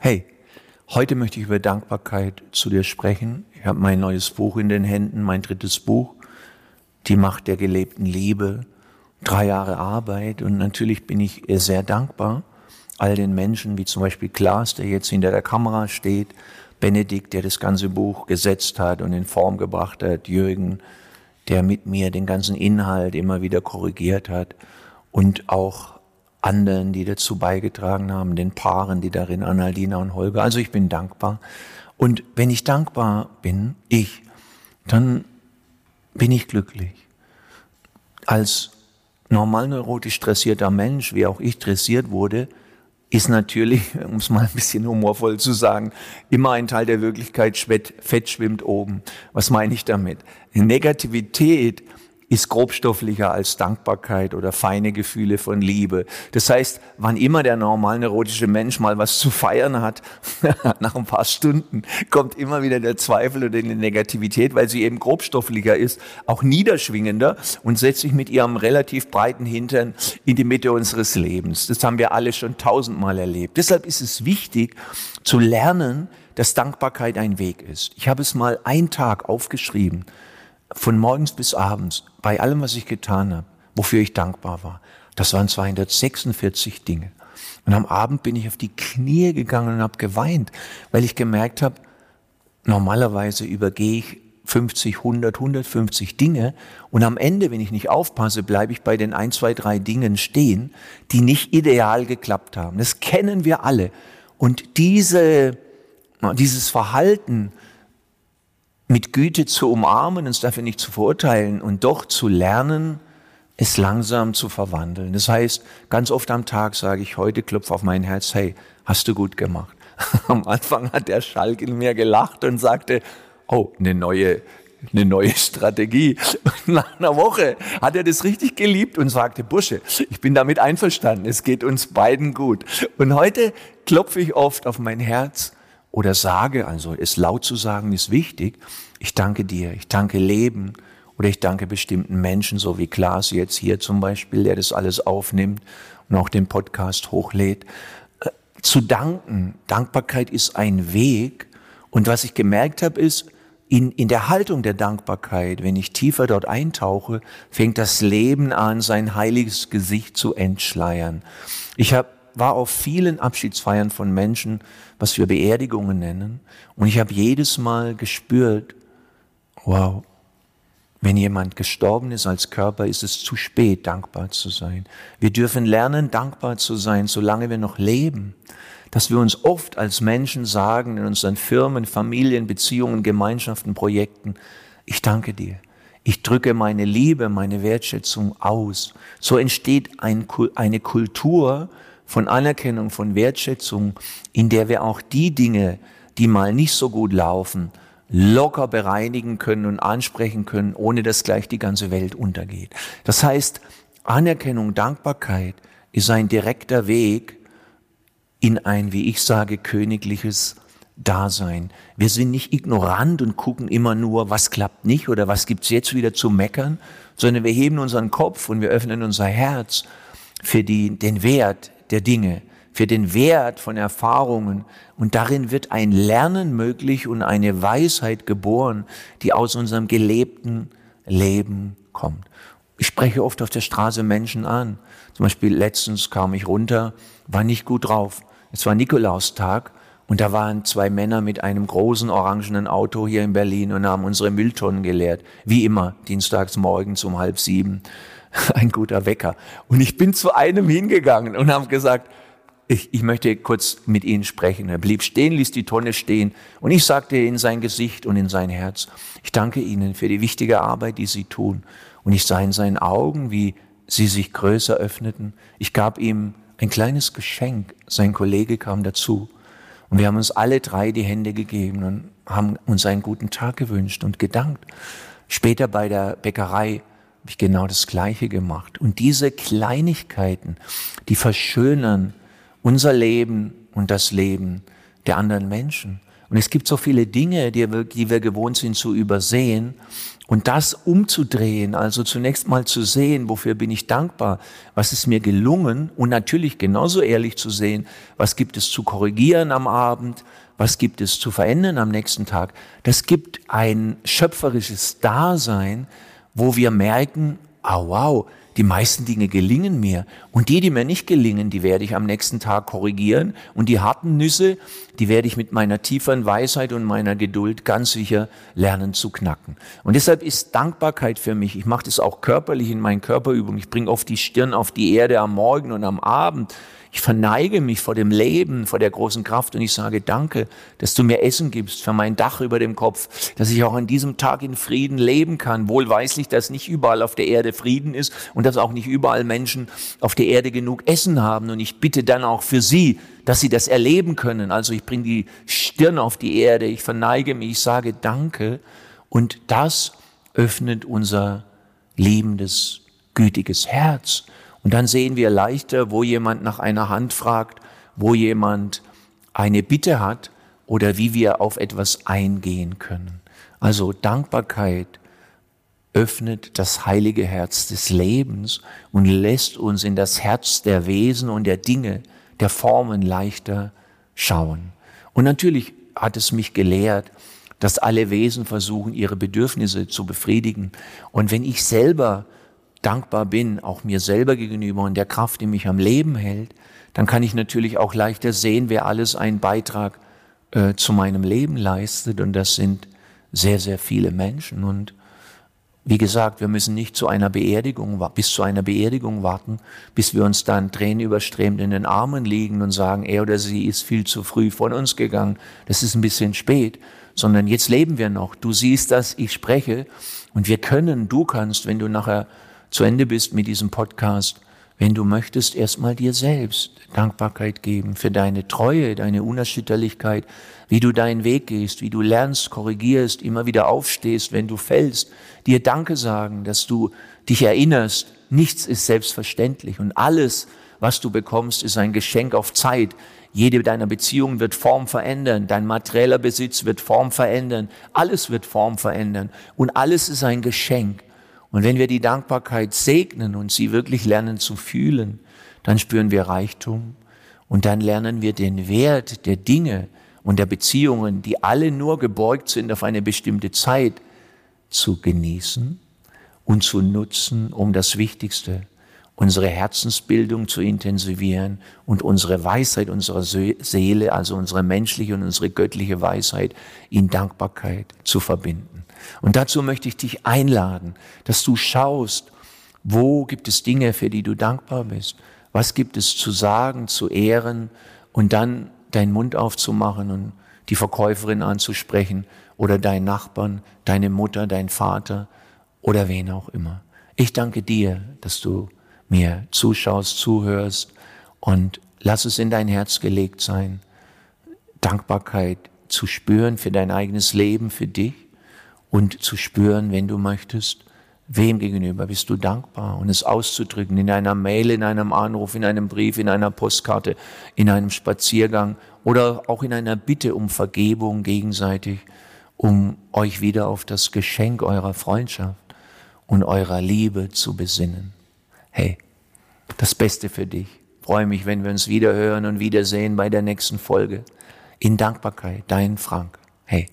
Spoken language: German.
Hey, heute möchte ich über Dankbarkeit zu dir sprechen. Ich habe mein neues Buch in den Händen, mein drittes Buch, Die Macht der gelebten Liebe, drei Jahre Arbeit und natürlich bin ich sehr dankbar all den Menschen, wie zum Beispiel Klaas, der jetzt hinter der Kamera steht, Benedikt, der das ganze Buch gesetzt hat und in Form gebracht hat, Jürgen, der mit mir den ganzen Inhalt immer wieder korrigiert hat und auch anderen, die dazu beigetragen haben, den Paaren, die darin, Annaldina und Holger. Also ich bin dankbar. Und wenn ich dankbar bin, ich, dann bin ich glücklich. Als normal neurotisch dressierter Mensch, wie auch ich dressiert wurde, ist natürlich, um es mal ein bisschen humorvoll zu sagen, immer ein Teil der Wirklichkeit, Fett schwimmt oben. Was meine ich damit? Negativität ist grobstofflicher als Dankbarkeit oder feine Gefühle von Liebe. Das heißt, wann immer der normal neurotische Mensch mal was zu feiern hat, nach ein paar Stunden kommt immer wieder der Zweifel oder die Negativität, weil sie eben grobstofflicher ist, auch niederschwingender und setzt sich mit ihrem relativ breiten Hintern in die Mitte unseres Lebens. Das haben wir alle schon tausendmal erlebt. Deshalb ist es wichtig zu lernen, dass Dankbarkeit ein Weg ist. Ich habe es mal einen Tag aufgeschrieben von morgens bis abends, bei allem, was ich getan habe, wofür ich dankbar war, das waren 246 Dinge. Und am Abend bin ich auf die Knie gegangen und habe geweint, weil ich gemerkt habe, normalerweise übergehe ich 50, 100, 150 Dinge und am Ende, wenn ich nicht aufpasse, bleibe ich bei den ein, zwei, drei Dingen stehen, die nicht ideal geklappt haben. Das kennen wir alle. Und diese, dieses Verhalten, mit Güte zu umarmen, uns dafür nicht zu verurteilen und doch zu lernen, es langsam zu verwandeln. Das heißt, ganz oft am Tag sage ich, heute klopf auf mein Herz, hey, hast du gut gemacht. Am Anfang hat der Schalk in mir gelacht und sagte, oh, eine neue, eine neue Strategie. Nach einer Woche hat er das richtig geliebt und sagte, Busche, ich bin damit einverstanden, es geht uns beiden gut. Und heute klopfe ich oft auf mein Herz oder sage, also es laut zu sagen ist wichtig, ich danke dir, ich danke Leben oder ich danke bestimmten Menschen, so wie Klaas jetzt hier zum Beispiel, der das alles aufnimmt und auch den Podcast hochlädt. Äh, zu danken, Dankbarkeit ist ein Weg und was ich gemerkt habe ist, in, in der Haltung der Dankbarkeit, wenn ich tiefer dort eintauche, fängt das Leben an, sein heiliges Gesicht zu entschleiern. Ich habe war auf vielen Abschiedsfeiern von Menschen, was wir Beerdigungen nennen. Und ich habe jedes Mal gespürt, wow, wenn jemand gestorben ist als Körper, ist es zu spät, dankbar zu sein. Wir dürfen lernen, dankbar zu sein, solange wir noch leben. Dass wir uns oft als Menschen sagen, in unseren Firmen, Familien, Beziehungen, Gemeinschaften, Projekten, ich danke dir. Ich drücke meine Liebe, meine Wertschätzung aus. So entsteht ein, eine Kultur, von Anerkennung, von Wertschätzung, in der wir auch die Dinge, die mal nicht so gut laufen, locker bereinigen können und ansprechen können, ohne dass gleich die ganze Welt untergeht. Das heißt, Anerkennung, Dankbarkeit ist ein direkter Weg in ein, wie ich sage, königliches Dasein. Wir sind nicht ignorant und gucken immer nur, was klappt nicht oder was gibt's jetzt wieder zu meckern, sondern wir heben unseren Kopf und wir öffnen unser Herz für die, den Wert, der Dinge, für den Wert von Erfahrungen. Und darin wird ein Lernen möglich und eine Weisheit geboren, die aus unserem gelebten Leben kommt. Ich spreche oft auf der Straße Menschen an. Zum Beispiel letztens kam ich runter, war nicht gut drauf. Es war Nikolaustag und da waren zwei Männer mit einem großen orangenen Auto hier in Berlin und haben unsere Mülltonnen geleert. Wie immer, dienstags morgens um halb sieben. ein guter Wecker. Und ich bin zu einem hingegangen und habe gesagt, ich, ich möchte kurz mit Ihnen sprechen. Er blieb stehen, ließ die Tonne stehen und ich sagte in sein Gesicht und in sein Herz, ich danke Ihnen für die wichtige Arbeit, die Sie tun. Und ich sah in seinen Augen, wie sie sich größer öffneten. Ich gab ihm ein kleines Geschenk. Sein Kollege kam dazu. Und wir haben uns alle drei die Hände gegeben und haben uns einen guten Tag gewünscht und gedankt. Später bei der Bäckerei habe ich genau das Gleiche gemacht. Und diese Kleinigkeiten, die verschönern unser Leben und das Leben der anderen Menschen. Und es gibt so viele Dinge, die wir, die wir gewohnt sind zu übersehen. Und das umzudrehen, also zunächst mal zu sehen, wofür bin ich dankbar, was ist mir gelungen und natürlich genauso ehrlich zu sehen, was gibt es zu korrigieren am Abend, was gibt es zu verändern am nächsten Tag. Das gibt ein schöpferisches Dasein, wo wir merken, ah wow, die meisten Dinge gelingen mir. Und die, die mir nicht gelingen, die werde ich am nächsten Tag korrigieren. Und die harten Nüsse, die werde ich mit meiner tieferen Weisheit und meiner Geduld ganz sicher lernen zu knacken. Und deshalb ist Dankbarkeit für mich, ich mache das auch körperlich in meinen Körperübungen, ich bringe oft die Stirn auf die Erde am Morgen und am Abend ich verneige mich vor dem Leben, vor der großen Kraft und ich sage Danke, dass du mir Essen gibst für mein Dach über dem Kopf, dass ich auch an diesem Tag in Frieden leben kann, wohlweislich, dass nicht überall auf der Erde Frieden ist und dass auch nicht überall Menschen auf der Erde genug Essen haben. Und ich bitte dann auch für sie, dass sie das erleben können. Also ich bringe die Stirn auf die Erde, ich verneige mich, ich sage Danke und das öffnet unser liebendes, gütiges Herz. Und dann sehen wir leichter, wo jemand nach einer Hand fragt, wo jemand eine Bitte hat oder wie wir auf etwas eingehen können. Also Dankbarkeit öffnet das heilige Herz des Lebens und lässt uns in das Herz der Wesen und der Dinge, der Formen leichter schauen. Und natürlich hat es mich gelehrt, dass alle Wesen versuchen, ihre Bedürfnisse zu befriedigen. Und wenn ich selber dankbar bin, auch mir selber gegenüber und der Kraft, die mich am Leben hält, dann kann ich natürlich auch leichter sehen, wer alles einen Beitrag äh, zu meinem Leben leistet. Und das sind sehr, sehr viele Menschen. Und wie gesagt, wir müssen nicht zu einer Beerdigung, bis zu einer Beerdigung warten, bis wir uns dann Tränen überströmt in den Armen liegen und sagen, er oder sie ist viel zu früh von uns gegangen. Das ist ein bisschen spät. Sondern jetzt leben wir noch. Du siehst das, ich spreche. Und wir können, du kannst, wenn du nachher zu Ende bist mit diesem Podcast, wenn du möchtest, erstmal dir selbst Dankbarkeit geben für deine Treue, deine Unerschütterlichkeit, wie du deinen Weg gehst, wie du lernst, korrigierst, immer wieder aufstehst, wenn du fällst, dir Danke sagen, dass du dich erinnerst, nichts ist selbstverständlich und alles, was du bekommst, ist ein Geschenk auf Zeit. Jede deiner Beziehungen wird Form verändern, dein materieller Besitz wird Form verändern, alles wird Form verändern und alles ist ein Geschenk. Und wenn wir die Dankbarkeit segnen und sie wirklich lernen zu fühlen, dann spüren wir Reichtum und dann lernen wir den Wert der Dinge und der Beziehungen, die alle nur gebeugt sind auf eine bestimmte Zeit, zu genießen und zu nutzen, um das Wichtigste, unsere Herzensbildung zu intensivieren und unsere Weisheit unserer Seele, also unsere menschliche und unsere göttliche Weisheit in Dankbarkeit zu verbinden. Und dazu möchte ich dich einladen, dass du schaust, wo gibt es Dinge, für die du dankbar bist? Was gibt es zu sagen, zu ehren und dann deinen Mund aufzumachen und die Verkäuferin anzusprechen oder deinen Nachbarn, deine Mutter, dein Vater oder wen auch immer. Ich danke dir, dass du mir zuschaust, zuhörst und lass es in dein Herz gelegt sein, Dankbarkeit zu spüren für dein eigenes Leben, für dich und zu spüren, wenn du möchtest, wem gegenüber bist du dankbar und es auszudrücken in einer Mail, in einem Anruf, in einem Brief, in einer Postkarte, in einem Spaziergang oder auch in einer Bitte um Vergebung gegenseitig, um euch wieder auf das Geschenk eurer Freundschaft und eurer Liebe zu besinnen. Hey, das Beste für dich. freue mich, wenn wir uns wieder hören und wiedersehen bei der nächsten Folge. In Dankbarkeit, dein Frank. Hey.